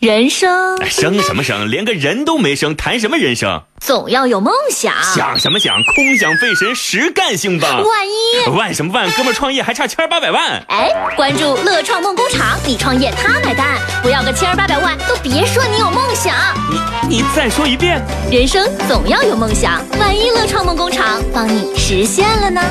人生生什么生，连个人都没生，谈什么人生？总要有梦想。想什么想，空想费神，实干兴吧。万一万什么万，哥们创业还差千八百万。哎，关注乐创梦工厂，你创业他买单，不要个千八百万都别说你有梦想。你你再说一遍。人生总要有梦想，万一乐创梦工厂帮你实现了呢？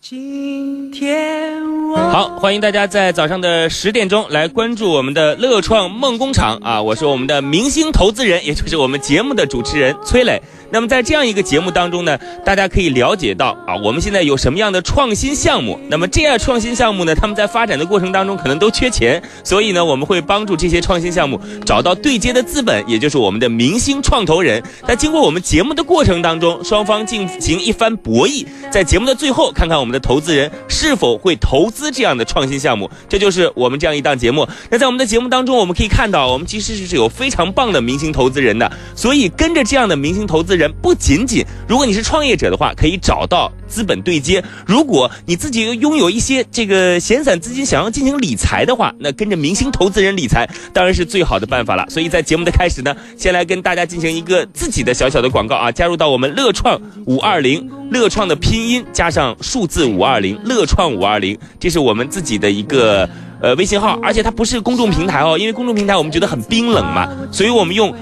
今天我好，欢迎大家在早上的十点钟来关注我们的乐创梦工厂啊！我是我们的明星投资人，也就是我们节目的主持人崔磊。那么在这样一个节目当中呢，大家可以了解到啊，我们现在有什么样的创新项目。那么这样创新项目呢，他们在发展的过程当中可能都缺钱，所以呢，我们会帮助这些创新项目找到对接的资本，也就是我们的明星创投人。在经过我们节目的过程当中，双方进行一番博弈，在节目的最后，看看我们的投资人是否会投资这样的创新项目。这就是我们这样一档节目。那在我们的节目当中，我们可以看到，我们其实是有非常棒的明星投资人的，所以跟着这样的明星投资人。不仅仅，如果你是创业者的话，可以找到资本对接；如果你自己拥有一些这个闲散资金，想要进行理财的话，那跟着明星投资人理财当然是最好的办法了。所以在节目的开始呢，先来跟大家进行一个自己的小小的广告啊，加入到我们乐创五二零，乐创的拼音加上数字五二零，乐创五二零，这是我们自己的一个呃微信号，而且它不是公众平台哦，因为公众平台我们觉得很冰冷嘛，所以我们用。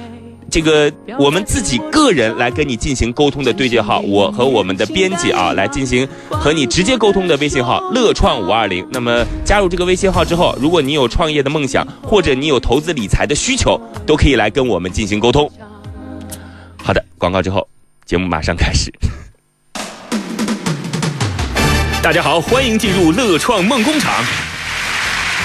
这个我们自己个人来跟你进行沟通的对接号，我和我们的编辑啊来进行和你直接沟通的微信号乐创五二零。那么加入这个微信号之后，如果你有创业的梦想，或者你有投资理财的需求，都可以来跟我们进行沟通。好的，广告之后，节目马上开始。大家好，欢迎进入乐创梦工厂。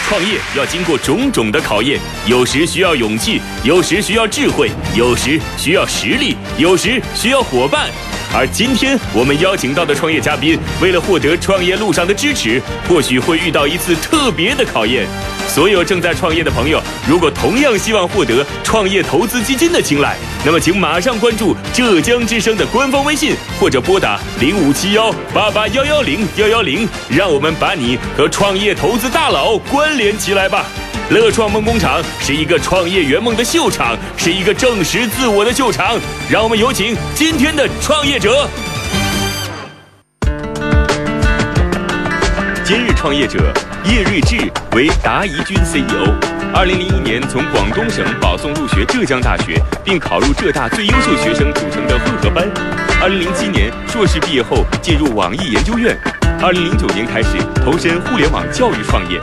创业要经过种种的考验，有时需要勇气，有时需要智慧，有时需要实力，有时需要伙伴。而今天我们邀请到的创业嘉宾，为了获得创业路上的支持，或许会遇到一次特别的考验。所有正在创业的朋友，如果同样希望获得创业投资基金的青睐，那么请马上关注浙江之声的官方微信，或者拨打零五七幺八八幺幺零幺幺零，让我们把你和创业投资大佬关联起来吧。乐创梦工厂是一个创业圆梦的秀场，是一个证实自我的秀场。让我们有请今天的创业者。今日创业者叶睿智为达宜君 CEO。二零零一年从广东省保送入学浙江大学，并考入浙大最优秀学生组成的混合班。二零零七年硕士毕业后进入网易研究院。二零零九年开始投身互联网教育创业。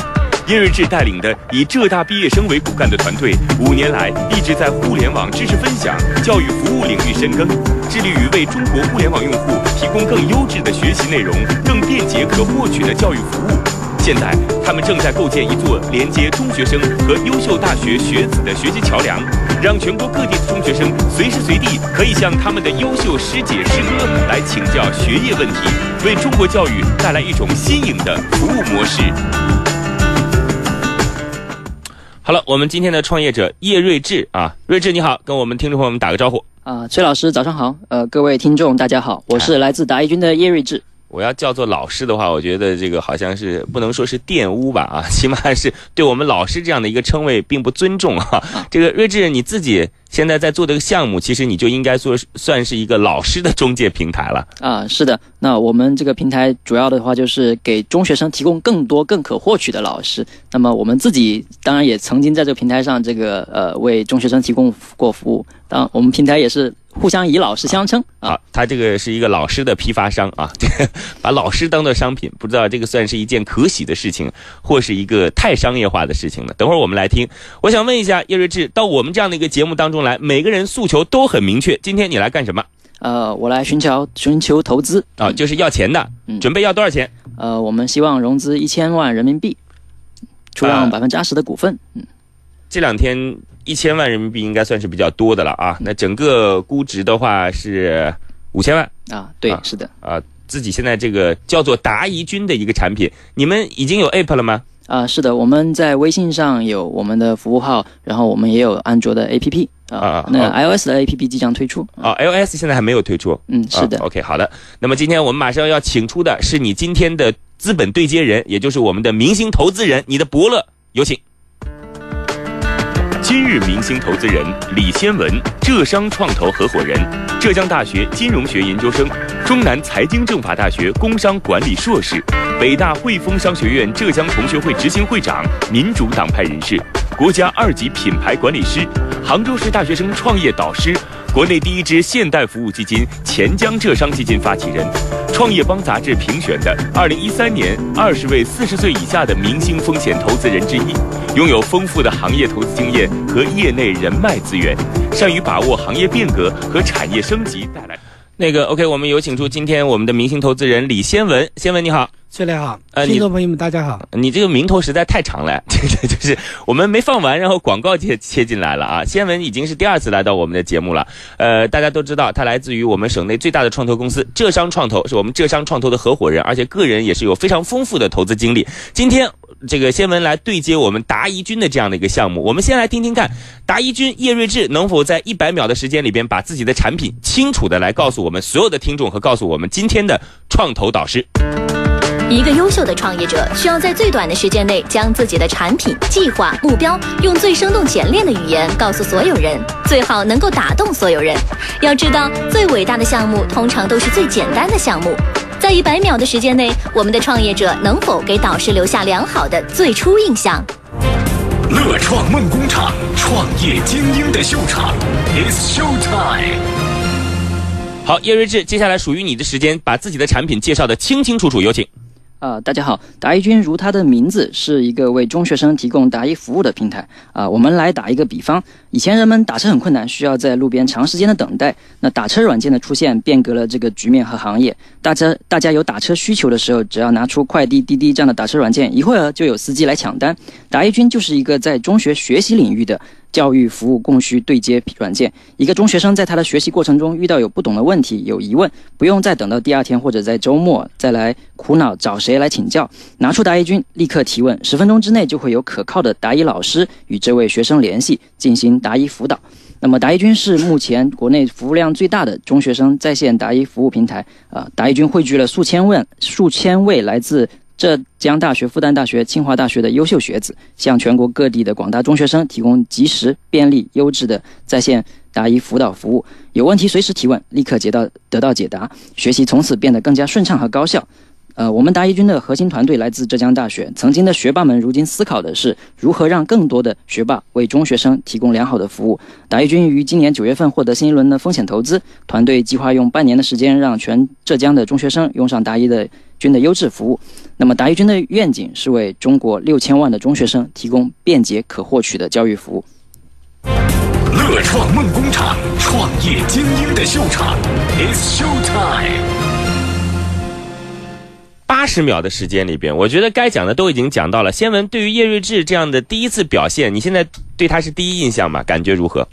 叶睿智带领的以浙大毕业生为骨干的团队，五年来一直在互联网知识分享、教育服务领域深耕，致力于为中国互联网用户提供更优质的学习内容、更便捷可获取的教育服务。现在，他们正在构建一座连接中学生和优秀大学学子的学习桥梁，让全国各地的中学生随时随地可以向他们的优秀师姐师哥来请教学业问题，为中国教育带来一种新颖的服务模式。好了，我们今天的创业者叶睿智啊，睿智你好，跟我们听众朋友们打个招呼啊，崔老师早上好，呃，各位听众大家好，我是来自达一军的叶睿智。我要叫做老师的话，我觉得这个好像是不能说是玷污吧啊，起码是对我们老师这样的一个称谓并不尊重啊。这个睿智你自己。现在在做这个项目，其实你就应该说算是一个老师的中介平台了啊。是的，那我们这个平台主要的话就是给中学生提供更多更可获取的老师。那么我们自己当然也曾经在这个平台上这个呃为中学生提供过服务。当我们平台也是互相以老师相称啊。他这个是一个老师的批发商啊，把老师当做商品，不知道这个算是一件可喜的事情，或是一个太商业化的事情了。等会儿我们来听。我想问一下叶睿智，到我们这样的一个节目当中。来，每个人诉求都很明确。今天你来干什么？呃，我来寻求寻求投资啊，就是要钱的。嗯，准备要多少钱？呃，我们希望融资一千万人民币，出让百分之二十的股份。嗯，这两天一千万人民币应该算是比较多的了啊。那整个估值的话是五千万啊？对，是的。啊，自己现在这个叫做达宜君的一个产品，你们已经有 app 了吗？啊，是的，我们在微信上有我们的服务号，然后我们也有安卓的 APP 啊，那 iOS 的 APP 即将推出啊，iOS 现在还没有推出，嗯，是的，OK，好的，那么今天我们马上要请出的是你今天的资本对接人，也就是我们的明星投资人，你的伯乐有请。今日明星投资人李先文，浙商创投合伙人，浙江大学金融学研究生，中南财经政法大学工商管理硕士，北大汇丰商学院浙江同学会执行会长，民主党派人士，国家二级品牌管理师，杭州市大学生创业导师，国内第一支现代服务基金钱江浙商基金发起人，创业邦杂志评选的二零一三年二十位四十岁以下的明星风险投资人之一。拥有丰富的行业投资经验和业内人脉资源，善于把握行业变革和产业升级带来。那个 OK，我们有请出今天我们的明星投资人李先文。先文你好，崔磊好，呃听众朋友们大家好。你这个名头实在太长了，这 个就是我们没放完，然后广告切切进来了啊。先文已经是第二次来到我们的节目了，呃，大家都知道他来自于我们省内最大的创投公司浙商创投，是我们浙商创投的合伙人，而且个人也是有非常丰富的投资经历。今天这个先文来对接我们达怡君的这样的一个项目，我们先来听听看达怡君叶睿智能否在一百秒的时间里边把自己的产品清楚的来告诉我们所有的听众和告诉我们今天的创投导师。一个优秀的创业者需要在最短的时间内将自己的产品、计划、目标用最生动简练的语言告诉所有人，最好能够打动所有人。要知道，最伟大的项目通常都是最简单的项目。在一百秒的时间内，我们的创业者能否给导师留下良好的最初印象？乐创梦工厂，创业精英的秀场，It's show time。好，叶睿智，接下来属于你的时间，把自己的产品介绍的清清楚楚，有请。啊、大家好，达一君如他的名字是一个为中学生提供答疑服务的平台啊、我们来打一个比方，以前人们打车很困难，需要在路边长时间的等待，那打车软件的出现变革了这个局面和行业。大家大家有打车需求的时候，只要拿出快递、滴滴这样的打车软件，一会儿就有司机来抢单。达一君就是一个在中学学习领域的教育服务供需对接软件。一个中学生在他的学习过程中遇到有不懂的问题、有疑问，不用再等到第二天或者在周末再来苦恼找谁来请教，拿出答疑君立刻提问，十分钟之内就会有可靠的答疑老师与这位学生联系，进行答疑辅导。那么答疑君是目前国内服务量最大的中学生在线答疑服务平台啊、答疑君汇聚了数千位数千位来自浙江大学、复旦大学、清华大学的优秀学子，向全国各地的广大中学生提供及时、便利、优质的在线答疑辅导服务。有问题随时提问，立刻解到得到解答，学习从此变得更加顺畅和高效。呃，我们答疑君的核心团队来自浙江大学，曾经的学霸们如今思考的是如何让更多的学霸为中学生提供良好的服务。答疑君于今年九月份获得新一轮的风险投资，团队计划用半年的时间让全浙江的中学生用上答疑的君的优质服务。那么答疑君的愿景是为中国六千万的中学生提供便捷可获取的教育服务。乐创梦工厂，创业精英的秀场，It's show time。八十秒的时间里边，我觉得该讲的都已经讲到了。先文对于叶瑞智这样的第一次表现，你现在对他是第一印象吗？感觉如何？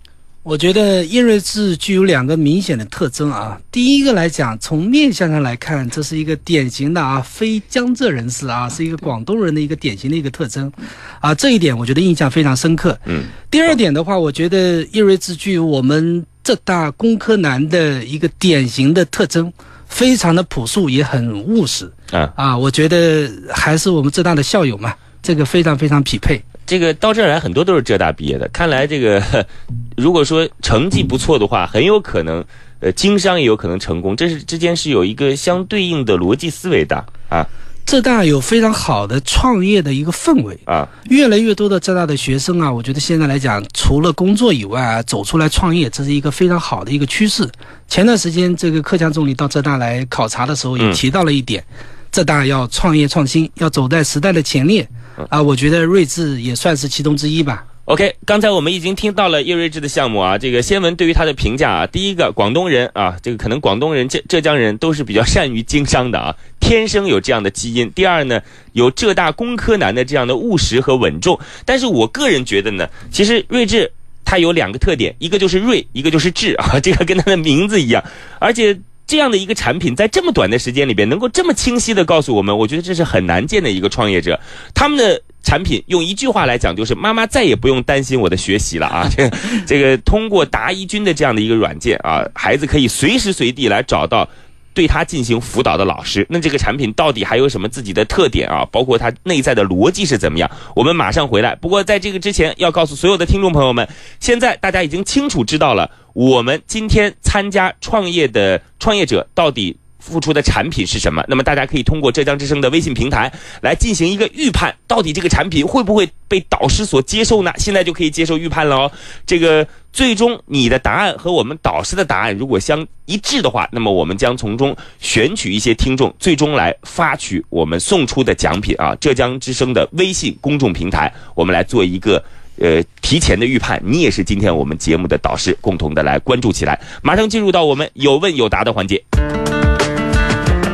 我觉得叶瑞智具有两个明显的特征啊。第一个来讲，从面相上来看，这是一个典型的啊非江浙人士啊，是一个广东人的一个典型的一个特征啊。这一点我觉得印象非常深刻。嗯。第二点的话，我觉得叶瑞智具有我们浙大工科男的一个典型的特征，非常的朴素，也很务实啊啊。我觉得还是我们浙大的校友嘛，这个非常非常匹配。这个到这儿来很多都是浙大毕业的，看来这个 如果说成绩不错的话，很有可能呃经商也有可能成功，这是之间是有一个相对应的逻辑思维的啊浙大有非常好的创业的一个氛围，啊越来越多的浙大的学生啊，我觉得现在来讲，除了工作以外啊，走出来创业，这是一个非常好的一个趋势。前段时间，这个克强总理到浙大来考察的时候，也嗯提到了一点，浙大要创业创新，要走在时代的前列。啊，我觉得睿智也算是其中之一吧。OK，刚才我们已经听到了叶睿智的项目啊，这个先文对于他的评价啊，第一个广东人啊，这个可能广东人、浙浙江人都是比较善于经商的啊，天生有这样的基因。第二呢，有浙大工科男的这样的务实和稳重。但是我个人觉得呢，其实睿智他有两个特点，一个就是睿，一个就是智啊，这个跟他的名字一样，而且。这样的一个产品，在这么短的时间里边，能够这么清晰的告诉我们，我觉得这是很难见的一个创业者。他们的产品用一句话来讲，就是妈妈再也不用担心我的学习了啊！这 个这个通过答疑君的这样的一个软件啊，孩子可以随时随地来找到。对他进行辅导的老师。那这个产品到底还有什么自己的特点啊？包括它内在的逻辑是怎么样？我们马上回来。不过在这个之前，要告诉所有的听众朋友们，现在大家已经清楚知道了，我们今天参加创业的创业者到底。付出的产品是什么？那么大家可以通过浙江之声的微信平台来进行一个预判，到底这个产品会不会被导师所接受呢？现在就可以接受预判了哦。这个最终你的答案和我们导师的答案如果相一致的话，那么我们将从中选取一些听众，最终来发取我们送出的奖品啊。浙江之声的微信公众平台，我们来做一个呃提前的预判。你也是今天我们节目的导师，共同的来关注起来。马上进入到我们有问有答的环节。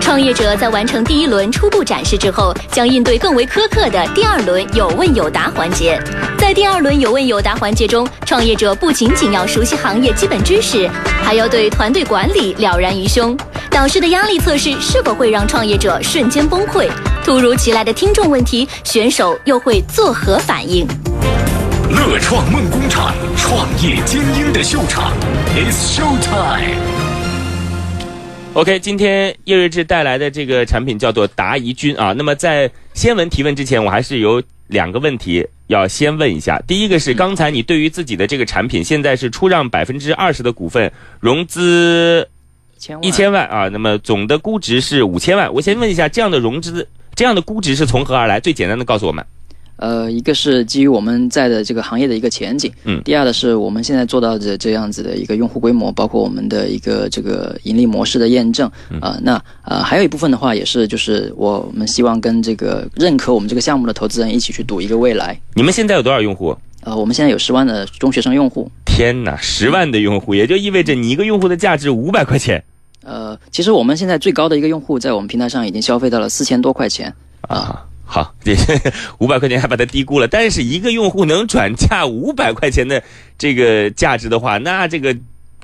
创业者在完成第一轮初步展示之后，将应对更为苛刻的第二轮有问有答环节。在第二轮有问有答环节中，创业者不仅仅要熟悉行业基本知识，还要对团队管理了然于胸。导师的压力测试是否会让创业者瞬间崩溃？突如其来的听众问题，选手又会作何反应？乐创梦工厂，创业精英的秀场，It's Show Time。OK，今天叶睿智带来的这个产品叫做达怡君啊。那么在先文提问之前，我还是有两个问题要先问一下。第一个是，刚才你对于自己的这个产品，现在是出让百分之二十的股份，融资一千万啊。那么总的估值是五千万。我先问一下，这样的融资，这样的估值是从何而来？最简单的告诉我们。呃，一个是基于我们在的这个行业的一个前景，嗯，第二的是我们现在做到的这样子的一个用户规模，包括我们的一个这个盈利模式的验证，啊，那呃还有一部分的话也是就是我们希望跟这个认可我们这个项目的投资人一起去赌一个未来。你们现在有多少用户？呃，我们现在有十万的中学生用户。天哪，十万的用户，也就意味着你一个用户的价值五百块钱。呃，其实我们现在最高的一个用户在我们平台上已经消费到了四千多块钱啊。好，这 五百块钱还把它低估了。但是一个用户能转嫁五百块钱的这个价值的话，那这个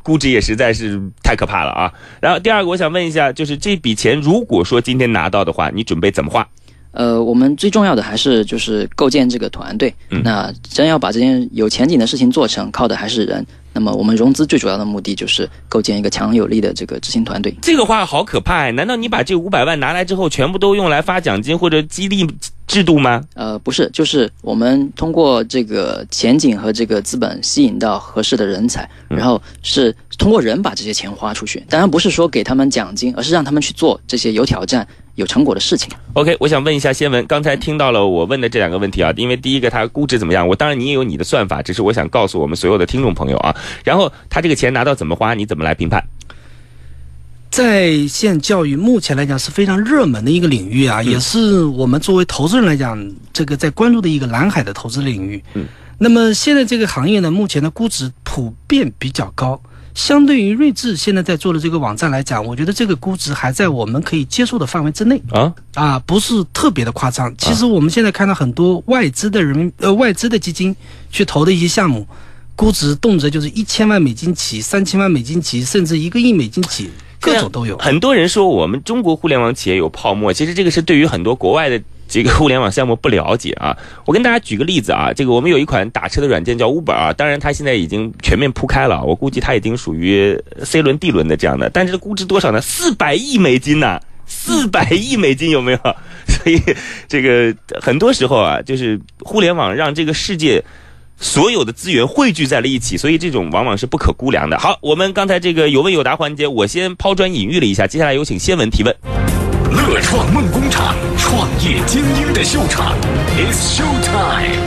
估值也实在是太可怕了啊。然后第二个，我想问一下，就是这笔钱如果说今天拿到的话，你准备怎么花？呃，我们最重要的还是就是构建这个团队。那真要把这件有前景的事情做成，靠的还是人。那么我们融资最主要的目的就是构建一个强有力的这个执行团队。这个话好可怕！难道你把这五百万拿来之后，全部都用来发奖金或者激励制度吗？呃，不是，就是我们通过这个前景和这个资本吸引到合适的人才，然后是通过人把这些钱花出去。当然不是说给他们奖金，而是让他们去做这些有挑战。有成果的事情。OK，我想问一下先文，刚才听到了我问的这两个问题啊，因为第一个它估值怎么样？我当然你也有你的算法，只是我想告诉我们所有的听众朋友啊。然后他这个钱拿到怎么花？你怎么来评判？在线教育目前来讲是非常热门的一个领域啊，也是我们作为投资人来讲，这个在关注的一个蓝海的投资领域。嗯，那么现在这个行业呢，目前的估值普遍比较高。相对于睿智现在在做的这个网站来讲，我觉得这个估值还在我们可以接受的范围之内啊啊，不是特别的夸张。其实我们现在看到很多外资的人民呃外资的基金去投的一些项目，估值动辄就是一千万美金起，三千万美金起，甚至一个亿美金起，各种都有。很多人说我们中国互联网企业有泡沫，其实这个是对于很多国外的。这个互联网项目不了解啊，我跟大家举个例子啊，这个我们有一款打车的软件叫 Uber 啊，当然它现在已经全面铺开了，我估计它已经属于 C 轮 D 轮的这样的，但是估值多少呢？四百亿美金呢？四百亿美金有没有？所以这个很多时候啊，就是互联网让这个世界所有的资源汇聚在了一起，所以这种往往是不可估量的。好，我们刚才这个有问有答环节，我先抛砖引玉了一下，接下来有请先文提问。乐创梦工厂，创业精英的秀场，It's Show Time。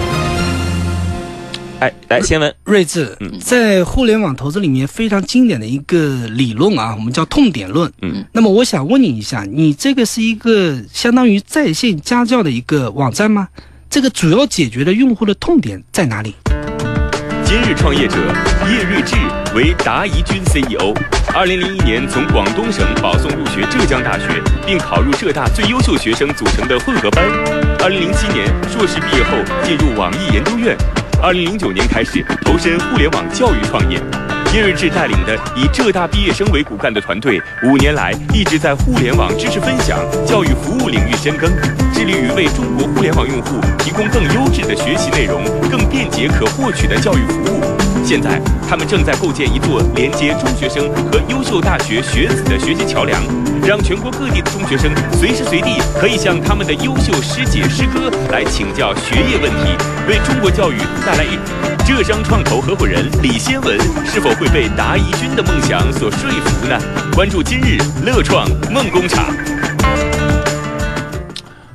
哎，来，先问睿智，在互联网投资里面非常经典的一个理论啊，我们叫痛点论。嗯，那么我想问你一下，你这个是一个相当于在线家教的一个网站吗？这个主要解决的用户的痛点在哪里？今日创业者叶睿智为达怡君 CEO，二零零一年从广东省保送入学浙江大学，并考入浙大最优秀学生组成的混合班。二零零七年硕士毕业后进入网易研究院，二零零九年开始投身互联网教育创业。叶瑞智带领的以浙大毕业生为骨干的团队，五年来一直在互联网知识分享、教育服务领域深耕，致力于为中国互联网用户提供更优质的学习内容、更便捷可获取的教育服务。现在，他们正在构建一座连接中学生和优秀大学学子的学习桥梁，让全国各地的中学生随时随地可以向他们的优秀师姐师哥来请教学业问题，为中国教育带来一。浙商创投合伙人李先文是否会被达宜君的梦想所说服呢？关注今日乐创梦工厂。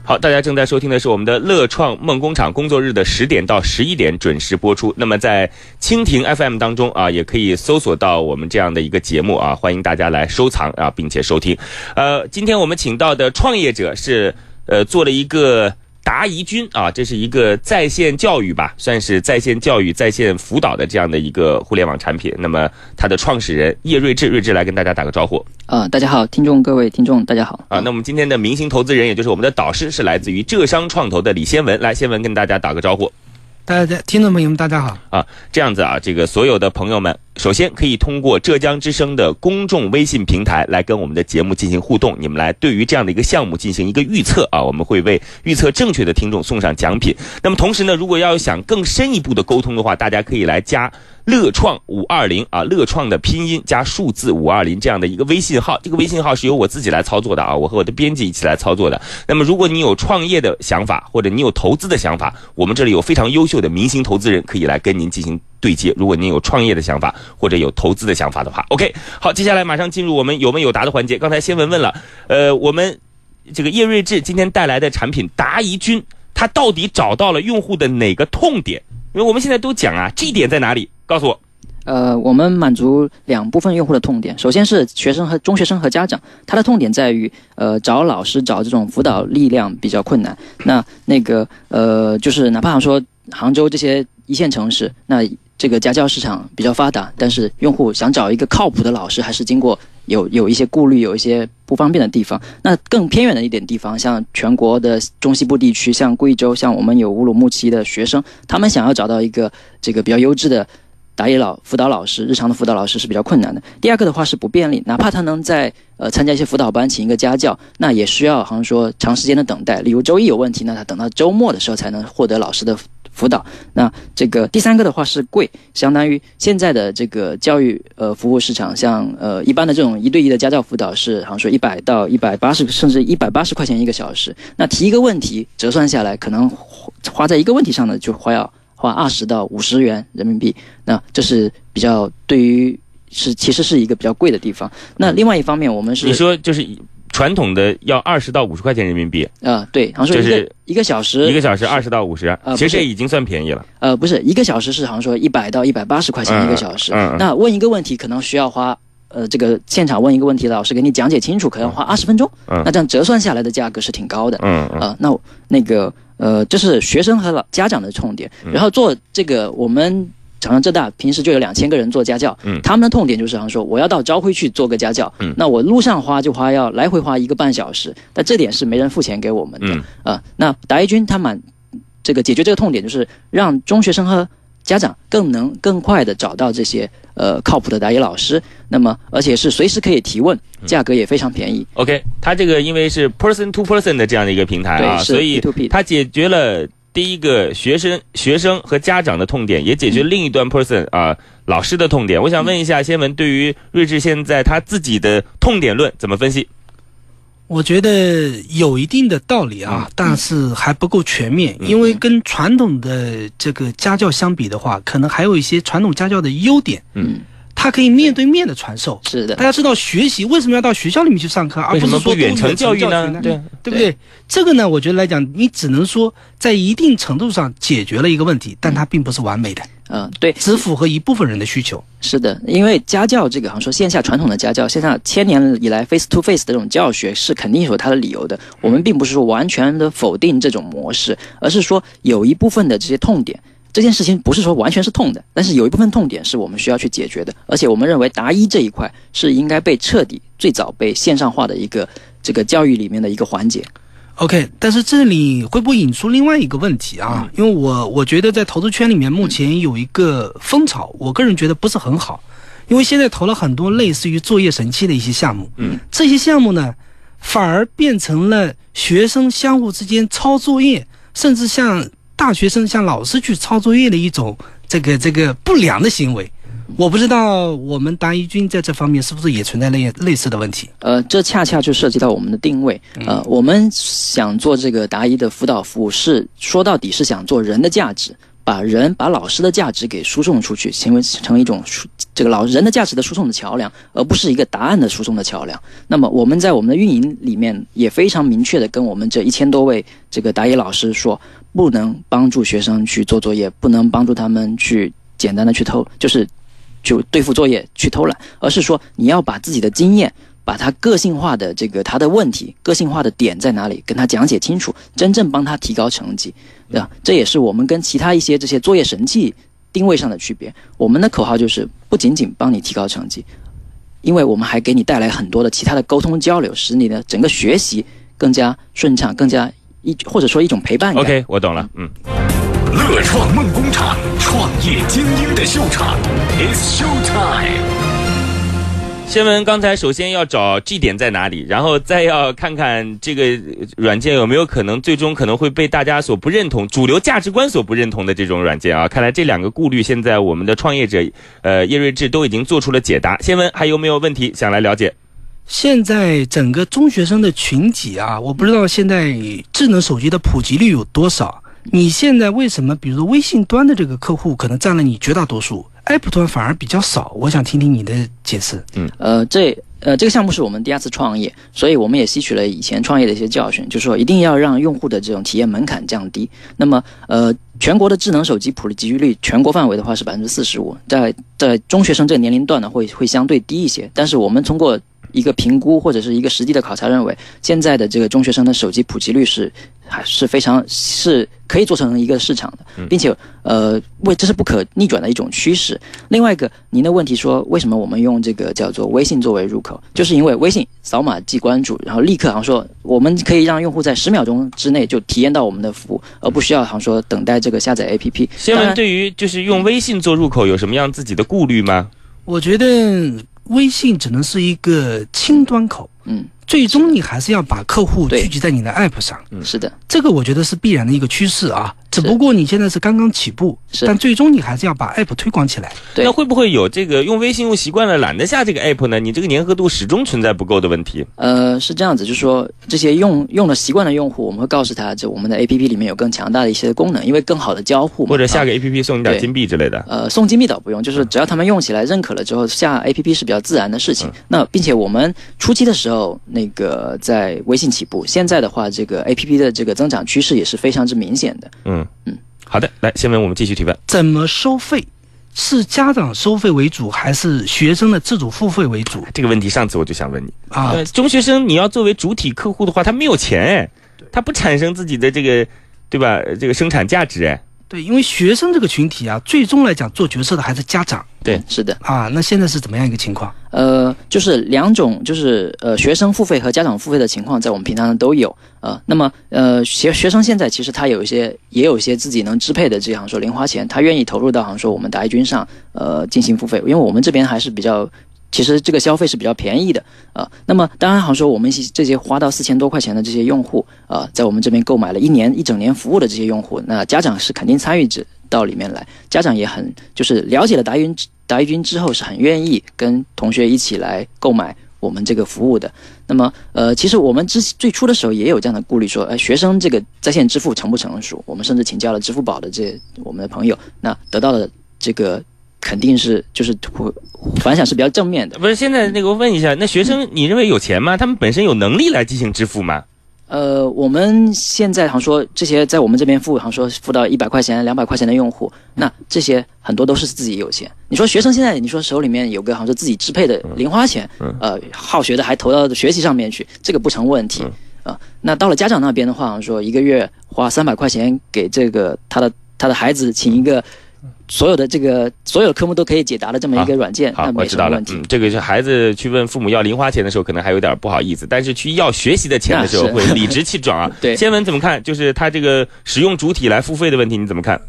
好，大家正在收听的是我们的乐创梦工厂工作日的十点到十一点准时播出。那么在蜻蜓 FM 当中啊，也可以搜索到我们这样的一个节目啊，欢迎大家来收藏啊，并且收听。呃，今天我们请到的创业者是呃做了一个。达宜君啊，这是一个在线教育吧，算是在线教育、在线辅导的这样的一个互联网产品。那么，它的创始人叶睿智，睿智来跟大家打个招呼。啊，大家好，听众各位听众，大家好。啊，那我们今天的明星投资人，也就是我们的导师，是来自于浙商创投的李先文。来，先文跟大家打个招呼。大家听众朋友们，大家好。啊，这样子啊，这个所有的朋友们。首先可以通过浙江之声的公众微信平台来跟我们的节目进行互动，你们来对于这样的一个项目进行一个预测啊，我们会为预测正确的听众送上奖品。那么同时呢，如果要想更深一步的沟通的话，大家可以来加乐创五二零啊，乐创的拼音加数字五二零这样的一个微信号，这个微信号是由我自己来操作的啊，我和我的编辑一起来操作的。那么如果你有创业的想法或者你有投资的想法，我们这里有非常优秀的明星投资人可以来跟您进行。对接，如果您有创业的想法或者有投资的想法的话，OK，好，接下来马上进入我们有问有答的环节。刚才先文问了，呃，我们这个叶睿智今天带来的产品答疑君，他到底找到了用户的哪个痛点？因为我们现在都讲啊这一点在哪里？告诉我。呃，我们满足两部分用户的痛点，首先是学生和中学生和家长，他的痛点在于，呃，找老师找这种辅导力量比较困难。那那个呃，就是哪怕说杭州这些一线城市，那这个家教市场比较发达，但是用户想找一个靠谱的老师，还是经过有有一些顾虑，有一些不方便的地方。那更偏远的一点地方，像全国的中西部地区，像贵州，像我们有乌鲁木齐的学生，他们想要找到一个这个比较优质的打野老辅导老师，日常的辅导老师是比较困难的。第二个的话是不便利，哪怕他能在呃参加一些辅导班，请一个家教，那也需要好像说长时间的等待。例如周一有问题，那他等到周末的时候才能获得老师的。辅导，那这个第三个的话是贵，相当于现在的这个教育呃服务市场，像呃一般的这种一对一的家教辅导是，好像说一百到一百八十，甚至一百八十块钱一个小时。那提一个问题折算下来，可能花在一个问题上呢，就花要花二十到五十元人民币。那这是比较对于是其实是一个比较贵的地方。那另外一方面，我们是你说就是传统的要二十到五十块钱人民币啊，对，好像说一个一个小时，一个小时二十到五十，其实这已经算便宜了。呃，不是，一个小时是好像说一百到一百八十块钱一个小时。那问一个问题可能需要花，呃，这个现场问一个问题，老师给你讲解清楚，可能花二十分钟。那这样折算下来的价格是挺高的。嗯嗯。那那个呃，这是学生和老家长的痛点。然后做这个我们。长江浙大平时就有两千个人做家教，嗯，他们的痛点就是好像说我要到朝晖去做个家教，嗯，那我路上花就花要来回花一个半小时，但这点是没人付钱给我们的，啊，那达一军他满这个解决这个痛点就是让中学生和家长更能更快的找到这些呃靠谱的答疑老师，那么而且是随时可以提问，价格也非常便宜。OK，它这个因为是 person to person 的这样的一个平台啊，所以它解决了。第一个学生、学生和家长的痛点，也解决另一端 person 啊老师的痛点。我想问一下，先文对于睿智现在他自己的痛点论怎么分析？我觉得有一定的道理啊，但是还不够全面，因为跟传统的这个家教相比的话，可能还有一些传统家教的优点。嗯。它可以面对面的传授，是的。大家知道学习为什么要到学校里面去上课，而不是说远程教育呢？对对不对？这个呢，我觉得来讲，你只能说在一定程度上解决了一个问题，但它并不是完美的。嗯，对，只符合一部分人的需求。是的，因为家教这个，好像说线下传统的家教，线下千年以来 face to face 的这种教学是肯定有它的理由的。我们并不是说完全的否定这种模式，而是说有一部分的这些痛点。这件事情不是说完全是痛的，但是有一部分痛点是我们需要去解决的，而且我们认为答疑这一块是应该被彻底、最早被线上化的一个这个教育里面的一个环节。OK，但是这里会不会引出另外一个问题啊？因为我我觉得在投资圈里面目前有一个风潮，我个人觉得不是很好，因为现在投了很多类似于作业神器的一些项目，嗯，这些项目呢，反而变成了学生相互之间抄作业，甚至像大学生向老师去抄作业的一种这个这个不良的行为。我不知道我们达一军在这方面是不是也存在类类似的问题？呃，这恰恰就涉及到我们的定位。呃，我们想做这个答疑的辅导服务，是说到底是想做人的价值，把人把老师的价值给输送出去，成为成为一种输这个老人的价值的输送的桥梁，而不是一个答案的输送的桥梁。那么我们在我们的运营里面也非常明确的跟我们这一千多位这个答疑老师说，不能帮助学生去做作业，不能帮助他们去简单的去偷，就是就对付作业去偷懒，而是说你要把自己的经验。把他个性化的这个他的问题，个性化的点在哪里，跟他讲解清楚，真正帮他提高成绩，对吧？这也是我们跟其他一些这些作业神器定位上的区别。我们的口号就是不仅仅帮你提高成绩，因为我们还给你带来很多的其他的沟通交流，使你的整个学习更加顺畅，更加一或者说一种陪伴感。OK，我懂了，嗯。乐创梦工厂，创业精英的秀场，It's show time。先文刚才首先要找 G 点在哪里，然后再要看看这个软件有没有可能最终可能会被大家所不认同、主流价值观所不认同的这种软件啊。看来这两个顾虑，现在我们的创业者，呃，叶睿智都已经做出了解答。先文还有没有问题想来了解？现在整个中学生的群体啊，我不知道现在智能手机的普及率有多少。你现在为什么，比如说微信端的这个客户可能占了你绝大多数，App 端反而比较少？我想听听你的解释。嗯呃，这呃这个项目是我们第二次创业，所以我们也吸取了以前创业的一些教训，就是说一定要让用户的这种体验门槛降低。那么呃，全国的智能手机普及率，全国范围的话是百分之四十五，在在中学生这个年龄段呢，会会相对低一些。但是我们通过一个评估或者是一个实际的考察认为，现在的这个中学生的手机普及率是还是非常是可以做成一个市场的，并且呃为这是不可逆转的一种趋势。另外一个，您的问题说为什么我们用这个叫做微信作为入口，就是因为微信扫码即关注，然后立刻好像说我们可以让用户在十秒钟之内就体验到我们的服务，而不需要好像说等待这个下载 APP。先文当然对于就是用微信做入口有什么样自己的顾虑吗？我觉得微信只能是一个轻端口，嗯，最终你还是要把客户聚集在你的 App 上。是的，这个我觉得是必然的一个趋势啊，只不过你现在是刚刚起步，是但最终你还是要把 app 推广起来。对那会不会有这个用微信用习惯了懒得下这个 app 呢？你这个粘合度始终存在不够的问题。呃，是这样子，就是说这些用用了习惯的用户，我们会告诉他，就我们的 APP 里面有更强大的一些功能，因为更好的交互或者下个 app 送你点金币之类的。呃，送金币倒不用，就是只要他们用起来认可了之后，下 A P P 是比较自然的事情。那并且我们初期的时候，那个在微信起步，现在的话，这个 A P P 的这个增长趋势也是非常之明显的。嗯嗯，好的，来，下面我们继续提问。怎么收费？是家长收费为主，还是学生的自主付费为主这个问题上次我就想问你啊？呃，中学生你要作为主体客户的话，他没有钱哎，他不产生自己的这个，对吧？呃这个生产价值哎。对，因为学生这个群体啊，最终来讲做决策的还是家长对是的，啊。那现在是怎么样一个情况？呃，就是两种，就是呃学生付费和家长付费的情况，在我们平台上都有。呃，那么呃学学生现在其实他有一些，也有一些自己能支配的这样说零花钱，他愿意投入到好像说我们达一军上呃进行付费，因为我们这边还是比较。其实这个消费是比较便宜的，呃，那么当然好像说我们这些花到四千多块钱的这些用户，呃，在我们这边购买了一年一整年服务的这些用户，那家长是肯定参与者到里面来，家长也很就是了解了达云达一军之后是很愿意跟同学一起来购买我们这个服务的。那么呃，其实我们之最初的时候也有这样的顾虑，说，呃，学生这个在线支付成不成熟？我们甚至请教了支付宝的这我们的朋友，那得到的这个肯定是就是反响是比较正面的。不是，现在那个问一下，那学生你认为有钱吗？他们本身有能力来进行支付吗？呃，我们现在好像说这些在我们这边付，好像说付到一百块钱、两百块钱的用户，那这些很多都是自己有钱。你说学生现在，你说手里面有个好像说自己支配的零花钱，呃，好学的还投到学习上面去，这个不成问题。啊、那到了家长那边的话，好像说一个月花三百块钱给这个他的他的孩子请一个所有的这个所有的科目都可以解答的这么一个软件，好我知道了。嗯，这个是孩子去问父母要零花钱的时候，可能还有点不好意思，但是去要学习的钱的时候，会理直气壮啊。对先文怎么看？就是他这个使用主体来付费的问题，你怎么看？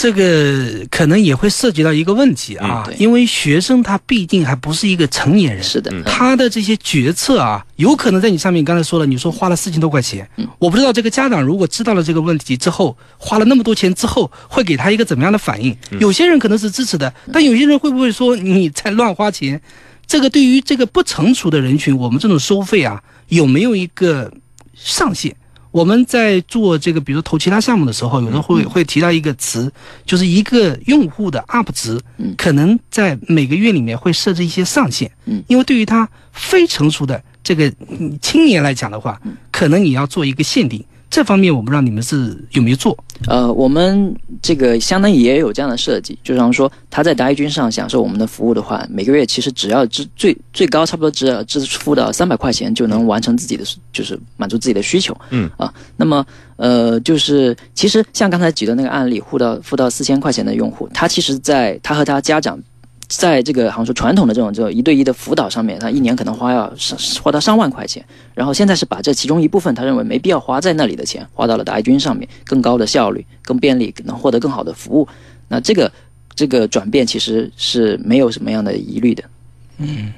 这个可能也会涉及到一个问题啊，嗯因为学生他毕竟还不是一个成年人，是的，嗯他的这些决策啊，有可能在你上面刚才说了，你说花了四千多块钱，嗯我不知道这个家长如果知道了这个问题之后，花了那么多钱之后，会给他一个怎么样的反应？嗯有些人可能是支持的，但有些人会不会说你在乱花钱？这个对于这个不成熟的人群，我们这种收费啊，有没有一个上限？我们在做这个，比如投其他项目的时候，有的会会提到一个词，就是一个用户的 UP 值嗯，可能在每个月里面会设置一些上限。嗯，因为对于他非成熟的这个嗯青年来讲的话，可能你要做一个限定。这方面我不知道你们是有没有做。呃，我们这个相当于也有这样的设计，就像说他在达一君上享受我们的服务的话，每个月其实只要支最最高差不多只要支付到三百块钱就能完成自己的，就是满足自己的需求。嗯啊，那么呃，就是其实像刚才举的那个案例，付到付到四千块钱的用户，他其实在他和他家长。在这个好像说传统的这种这种一对一的辅导上面，他一年可能花要上花到上万块钱，然后现在是把这其中一部分他认为没必要花在那里的钱，花到了大一君上面，更高的效率、更便利，能获得更好的服务。那这个这个转变其实是没有什么样的疑虑的。嗯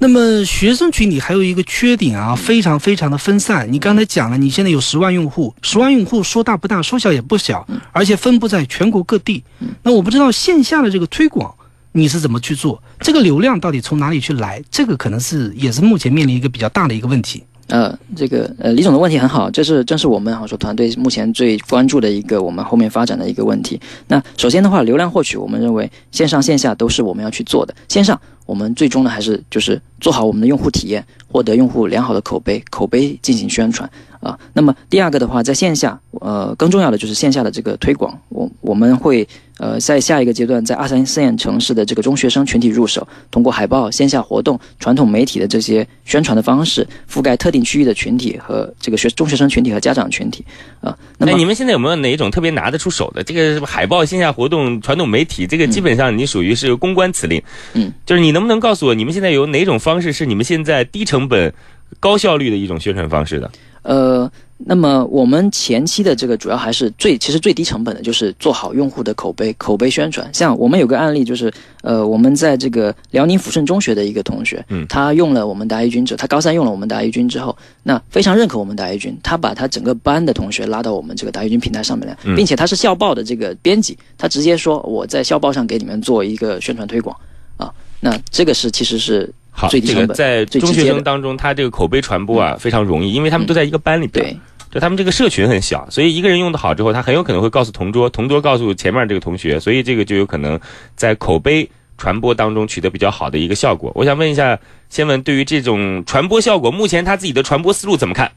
那么学生群体还有一个缺点啊，非常非常的分散。你刚才讲了，你现在有十万用户，十万用户说大不大，说小也不小，而且分布在全国各地。那我不知道线下的这个推广你是怎么去做，这个流量到底从哪里去来？这个可能是也是目前面临一个比较大的一个问题。呃，这个呃，李总的问题很好，这是正是我们好说团队目前最关注的一个我们后面发展的一个问题。那首先的话，流量获取，我们认为线上线下都是我们要去做的。线上，我们最终呢还是就是做好我们的用户体验，获得用户良好的口碑，口碑进行宣传啊。那么第二个的话，在线下，呃，更重要的就是线下的这个推广，我我们会呃在下一个阶段，在二三线城市的这个中学生群体入手，通过海报、线下活动、传统媒体的这些宣传的方式，覆盖特定区域的群体和这个学中学生群体和家长群体啊。那你们现在有没有哪一种特别拿得出手的？这个海报、线下活动、传统媒体，这个基本上你属于是公关辞令。嗯，就是你能不能告诉我，你们现在有哪种方式是你们现在低成本、高效率的一种宣传方式的？呃，那么我们前期的这个主要还是最其实最低成本的，就是做好用户的口碑、口碑宣传。像我们有个案例，就是呃，我们在这个辽宁抚顺中学的一个同学，嗯。他用了我们达一君之后，他高三用了我们达一君之后，那非常认可我们达一君，他把他整个班的同学拉到我们这个达一君平台上面来，嗯。并且他是校报的这个编辑，他直接说我在校报上给你们做一个宣传推广。啊，那这个是其实是好，这个最低成本在中学生当中，他这个口碑传播啊非常容易，因为他们都在一个班里边。对。就他们这个社群很小，所以一个人用的好之后，他很有可能会告诉同桌，同桌告诉前面这个同学，所以这个就有可能在口碑传播当中取得比较好的一个效果。我想问一下，先问对于这种传播效果，目前他自己的传播思路怎么看？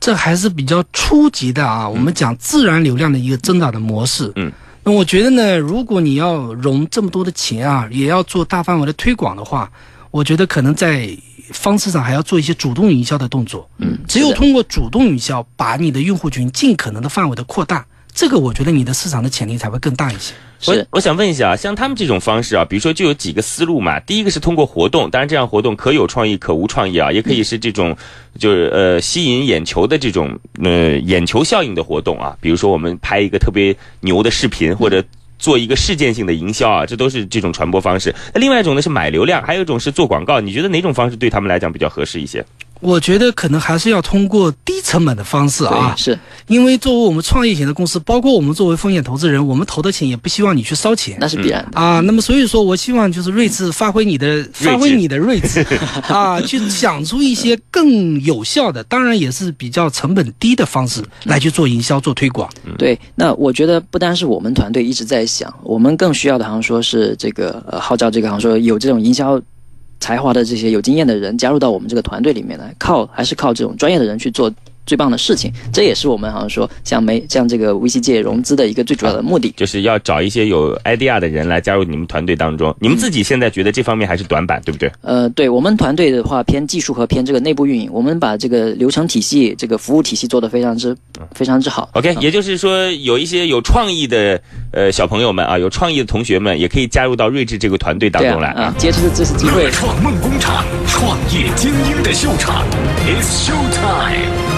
这还是比较初级的啊。我们讲自然流量的一个增长的模式。嗯，那我觉得呢，如果你要融这么多的钱啊，也要做大范围的推广的话，我觉得可能在方式上还要做一些主动营销的动作。嗯，只有通过主动营销，把你的用户群尽可能的范围的扩大，这个我觉得你的市场的潜力才会更大一些。我我想问一下啊，像他们这种方式啊，比如说就有几个思路嘛。第一个是通过活动，当然这样活动可有创意可无创意啊，也可以是这种就是呃吸引眼球的这种呃眼球效应的活动啊。比如说我们拍一个特别牛的视频，或者做一个事件性的营销啊，这都是这种传播方式。那另外一种呢是买流量，还有一种是做广告。你觉得哪种方式对他们来讲比较合适一些？我觉得可能还是要通过低成本的方式啊，是因为作为我们创业型的公司，包括我们作为风险投资人，我们投的钱也不希望你去烧钱。那是必然的。啊，那么所以说我希望就是睿智发挥你的发挥你的睿智啊，去想出一些更有效的，当然也是比较成本低的方式来去做营销、做推广。对，那我觉得不单是我们团队一直在想，我们更需要的好像说是这个呃号召这个好像说有这种营销才华的这些有经验的人加入到我们这个团队里面来，靠还是靠这种专业的人去做最棒的事情，这也是我们好像说像没像这个 VC 界融资的一个最主要的目的。就是要找一些有 idea 的人来加入你们团队当中。你们自己现在觉得这方面还是短板，对不对？呃，对我们团队的话偏技术和偏这个内部运营，我们把这个流程体系、这个服务体系做得非常之非常之好。OK，啊也就是说，有一些有创意的呃小朋友们啊，有创意的同学们，也可以加入到睿智这个团队当中来啊啊，接这这次机会乐创梦工厂，创业精英的秀场，It's show time。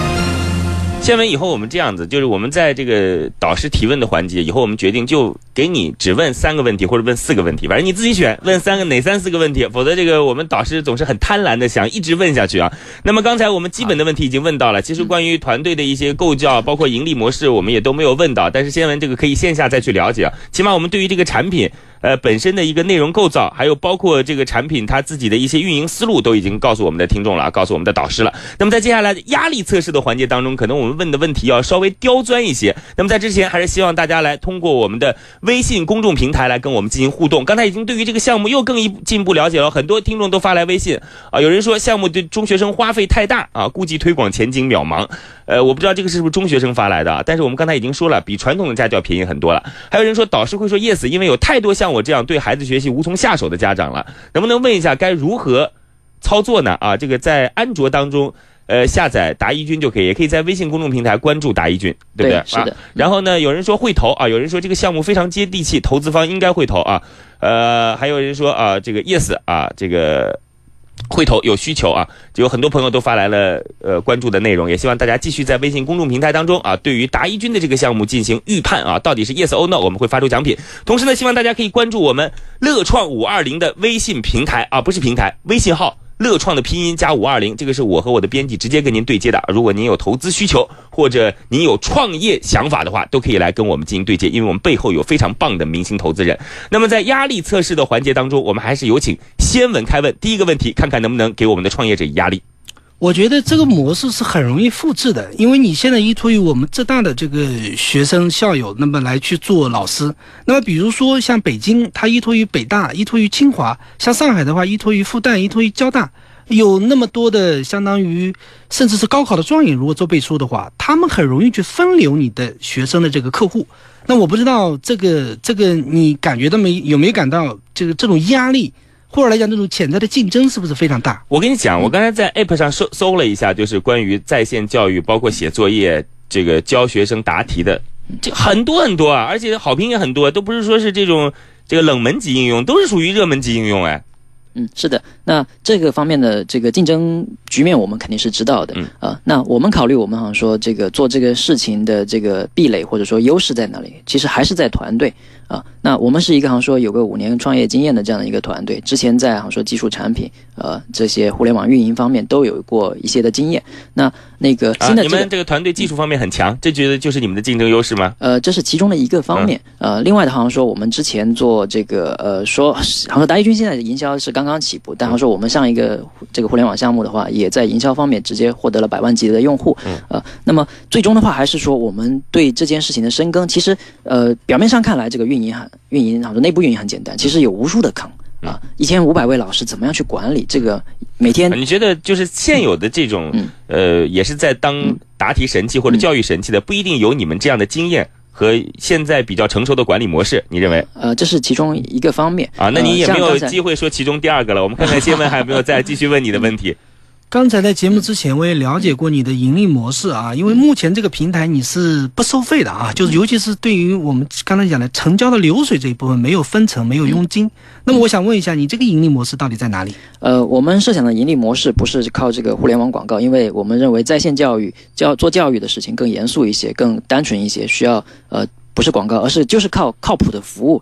宪文，以后我们这样子，就是我们在这个导师提问的环节，以后我们决定就给你只问三个问题或者问四个问题，反正你自己选，问三个哪三四个问题，否则这个我们导师总是很贪婪的想一直问下去啊。那么刚才我们基本的问题已经问到了，其实关于团队的一些构教，包括盈利模式，我们也都没有问到。但是先文这个可以线下再去了解啊，起码我们对于这个产品。呃，本身的一个内容构造，还有包括这个产品它自己的一些运营思路，都已经告诉我们的听众了，告诉我们的导师了。那么在接下来压力测试的环节当中，可能我们问的问题要稍微刁钻一些。那么在之前，还是希望大家来通过我们的微信公众平台来跟我们进行互动。刚才已经对于这个项目又更一进一步了解了，很多听众都发来微信啊，有人说项目对中学生花费太大啊，估计推广前景渺茫。呃，我不知道这个是不是中学生发来的，但是我们刚才已经说了，比传统的家教便宜很多了。还有人说导师会说 yes，因为有太多项像我这样对孩子学习无从下手的家长了，能不能问一下该如何操作呢？啊，这个在安卓当中，呃，下载答疑君就可以，也可以在微信公众平台关注答疑君，对不对？是的。然后呢，有人说会投啊，有人说这个项目非常接地气，投资方应该会投啊。呃，还有人说啊，这个 yes 啊，这个。会投有需求啊，就有很多朋友都发来了呃关注的内容，也希望大家继续在微信公众平台当中啊，对于达一君的这个项目进行预判啊，到底是 yes or no，我们会发出奖品。同时呢，希望大家可以关注我们乐创五二零的微信平台啊，不是平台，微信号。乐创的拼音加五二零，这个是我和我的编辑直接跟您对接的。如果您有投资需求，或者您有创业想法的话，都可以来跟我们进行对接，因为我们背后有非常棒的明星投资人。那么在压力测试的环节当中，我们还是有请先文开问，第一个问题，看看能不能给我们的创业者压力。我觉得这个模式是很容易复制的，因为你现在依托于我们浙大的这个学生校友，那么来去做老师。那么比如说像北京，它依托于北大，依托于清华；像上海的话，依托于复旦，依托于交大，有那么多的相当于甚至是高考的状元，如果做背书的话，他们很容易去分流你的学生的这个客户。那我不知道这个这个你感觉到没有没有感到这个这种压力？或者来讲，这种潜在的竞争是不是非常大？我跟你讲，我刚才在 App 上搜搜了一下，就是关于在线教育，包括写作业、这个教学生答题的，这很多很多啊，而且好评也很多，都不是说是这种这个冷门级应用，都是属于热门级应用哎。嗯，是的，那这个方面的这个竞争局面，我们肯定是知道的。嗯啊，那我们考虑，我们好像说这个做这个事情的这个壁垒或者说优势在哪里？其实还是在团队啊。那我们是一个好像说有个五年创业经验的这样的一个团队，之前在好像说技术产品呃这些互联网运营方面都有过一些的经验。那那个新的你们这个团队技术方面很强，这觉得就是你们的竞争优势吗？呃，这是其中的一个方面。呃，另外的好像说我们之前做这个呃说好像说达一军现在的营销是刚刚起步，但好像说我们上一个这个互联网项目的话，也在营销方面直接获得了百万级的用户。嗯。呃，那么最终的话还是说我们对这件事情的深耕，其实呃表面上看来这个运营很运营内部运营很简单，其实有无数的坑。啊，一千五百位老师怎么样去管理这个每天？你觉得就是现有的这种，呃，也是在当答题神器或者教育神器的，不一定有你们这样的经验和现在比较成熟的管理模式。你认为？呃，这是其中一个方面啊。那你也没有机会说其中第二个了。我们看看新闻还有没有再继续问你的问题。刚才在节目之前，我也了解过你的盈利模式啊，因为目前这个平台你是不收费的啊，就是尤其是对于我们刚才讲的成交的流水这一部分，没有分成，没有佣金。那么我想问一下，你这个盈利模式到底在哪里？呃，我们设想的盈利模式不是靠这个互联网广告，因为我们认为在线教育教做教育的事情更严肃一些，更单纯一些，需要呃不是广告，而是就是靠靠谱的服务，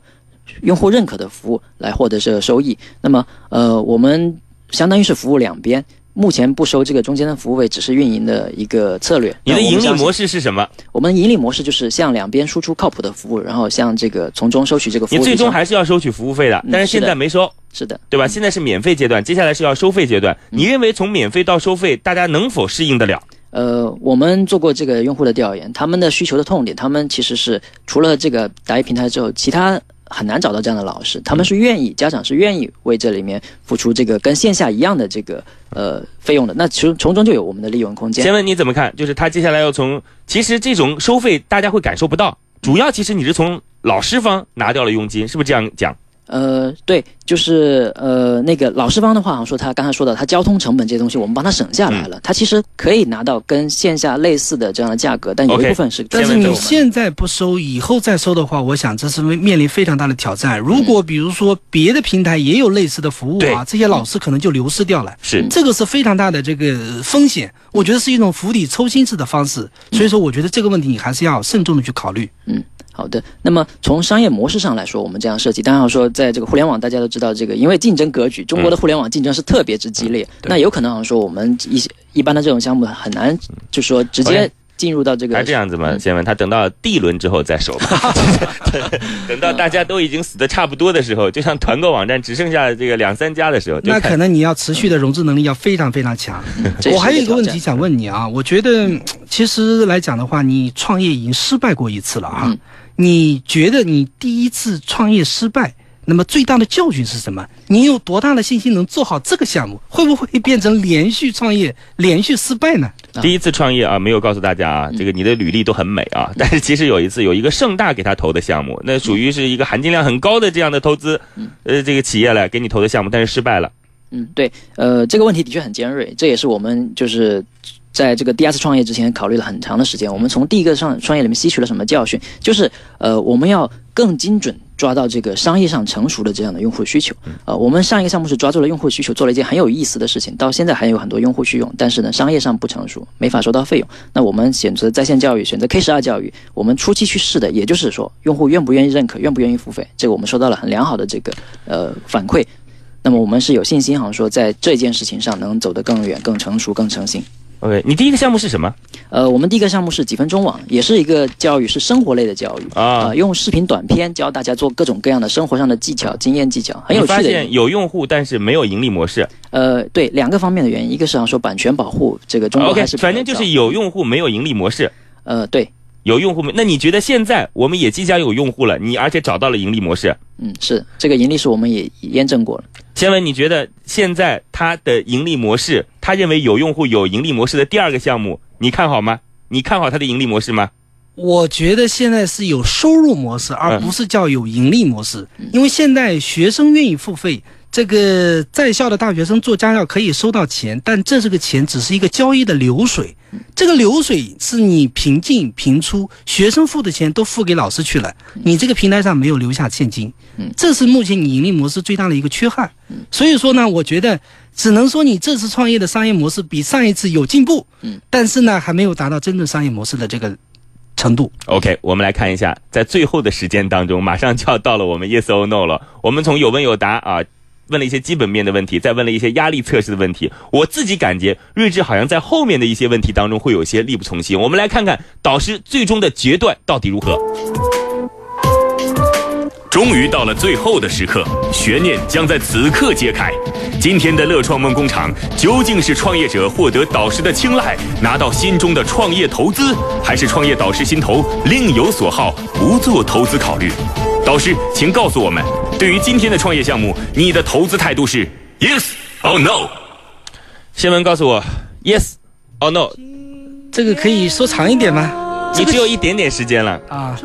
用户认可的服务来获得这个收益。那么呃，我们相当于是服务两边。目前不收这个中间的服务费，只是运营的一个策略。你的盈利模式是什么？我们盈利模式就是向两边输出靠谱的服务，然后向这个从中收取这个。服务。你最终还是要收取服务费的，但是现在没收。是的，对吧？现在是免费阶段，接下来是要收费阶段。你认为从免费到收费，大家能否适应得了？呃，我们做过这个用户的调研，他们的需求的痛点，他们其实是除了这个答疑平台之后，其他。很难找到这样的老师，他们是愿意，家长是愿意为这里面付出这个跟线下一样的这个呃费用的。那其实从中就有我们的利润空间。先问你怎么看？就是他接下来要从，其实这种收费大家会感受不到，主要其实你是从老师方拿掉了佣金，是不是这样讲？呃，对，就是呃，那个老师方的话，好像说他刚才说的，他交通成本这些东西，我们帮他省下来了，他其实可以拿到跟线下类似的这样的价格，但有一部分是但是你现在不收，以后再收的话，我想这是面临非常大的挑战。如果比如说别的平台也有类似的服务对。啊，这些老师可能就流失掉了。是。这个是非常大的这个风险，我觉得是一种釜底抽薪式的方式，所以说我觉得这个问题你还是要慎重的去考虑。嗯好的，那么从商业模式上来说，我们这样设计，当然要说，在这个互联网，大家都知道，这个因为竞争格局，中国的互联网竞争是特别之激烈。那有可能好像说，我们一些一般的这种项目很难，就说直接进入到这个还这样子吗？先问他等到第一轮之后再说吧，等到大家都已经死的差不多的时候，就像团购网站只剩下这个两三家的时候，那可能你要持续的融资能力要非常非常强。我还有一个问题想问你啊，我觉得嗯其实来讲的话，你创业已经失败过一次了啊，嗯你觉得你第一次创业失败？那么最大的教训是什么？你有多大的信心能做好这个项目？会不会变成连续创业、连续失败呢？第一次创业啊，没有告诉大家啊，这个你的履历都很美啊，但是其实有一次有一个盛大给他投的项目，那属于是一个含金量很高的这样的投资，呃，这个企业来给你投的项目，但是失败了。嗯，对，呃，这个问题的确很尖锐，这也是我们就是在这个第二次创业之前考虑了很长的时间。我们从第一个上创业里面吸取了什么教训？就是呃，我们要更精准抓到这个商业上成熟的这样的用户需求。呃，我们上一个项目是抓住了用户需求，做了一件很有意思的事情，到现在还有很多用户去用，但是呢，商业上不成熟，没法收到费用。那我们选择在线教育，选择 K 十二教育，我们初期去试的，也就是说，用户愿不愿意认可，愿不愿意付费，这个我们收到了很良好的这个呃反馈。那么我们是有信心，好像说在这件事情上能走得更远、更成熟、更成型。OK，你第一个项目是什么？呃，我们第一个项目是几分钟网，也是一个教育，是生活类的教育啊呃用视频短片教大家做各种各样的生活上的技巧、经验技巧，很有发趣的发。现有用户，但是没有盈利模式。呃，对，两个方面的原因，一个是想说版权保护，这个中国还是 OK，反正就是有用户没有盈利模式，呃，对，有用户没？那你觉得现在我们也即将有用户了，你而且找到了盈利模式？嗯，是这个盈利是我们也验证过了。先问你觉得现在它的盈利模式，他认为有用户有盈利模式的第二个项目，你看好吗？你看好它的盈利模式吗？我觉得现在是有收入模式，而不是叫有盈利模式。因为现在学生愿意付费，这个在校的大学生做家教可以收到钱，但这是个钱只是一个交易的流水。这个流水是你平进平出，学生付的钱都付给老师去了，你这个平台上没有留下现金，这是目前你盈利模式最大的一个缺憾。所以说呢，我觉得只能说你这次创业的商业模式比上一次有进步，但是呢还没有达到真正商业模式的这个程度。OK，我们来看一下，在最后的时间当中，马上就要到了我们 Yes or No 了。我们从有问有答啊，问了一些基本面的问题，再问了一些压力测试的问题。我自己感觉睿智好像在后面的一些问题当中会有些力不从心。我们来看看导师最终的决断到底如何。终于到了最后的时刻，悬念将在此刻揭开。今天的乐创梦工厂究竟是创业者获得导师的青睐，拿到心中的创业投资，还是创业导师心头另有所好，不做投资考虑？导师，请告诉我们，对于今天的创业项目，你的投资态度是 yes or no？新闻告诉我，Yes or No？这个可以说长一点吗？你只有一点点时间了，啊，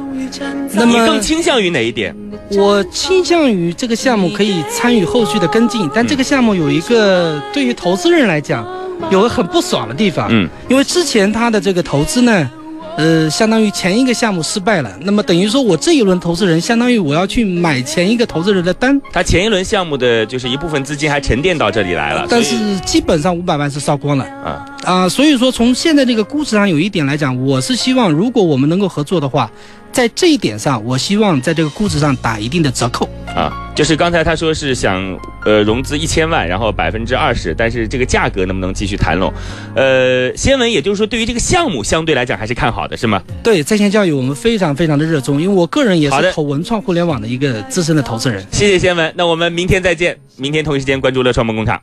那么你更倾向于哪一点？我倾向于这个项目可以参与后续的跟进，但这个项目有一个对于投资人来讲有个很不爽的地方，嗯，因为之前他的这个投资呢，呃，相当于前一个项目失败了，那么等于说我这一轮投资人相当于我要去买前一个投资人的单，他前一轮项目的就是一部分资金还沉淀到这里来了，但是基本上五百万是烧光了。啊，啊，所以说从现在这个估值上有一点来讲，我是希望如果我们能够合作的话，在这一点上，我希望在这个估值上打一定的折扣。啊，就是刚才他说是想呃融资一千万，然后百分之二十，但是这个价格能不能继续谈拢？呃，先文也就是说对于这个项目相对来讲还是看好的，是吗？对在线教育，我们非常非常的热衷，因为我个人也是投文创互联网的一个资深的投资人。谢谢先文，那我们明天再见，明天同一时间关注乐创梦工厂。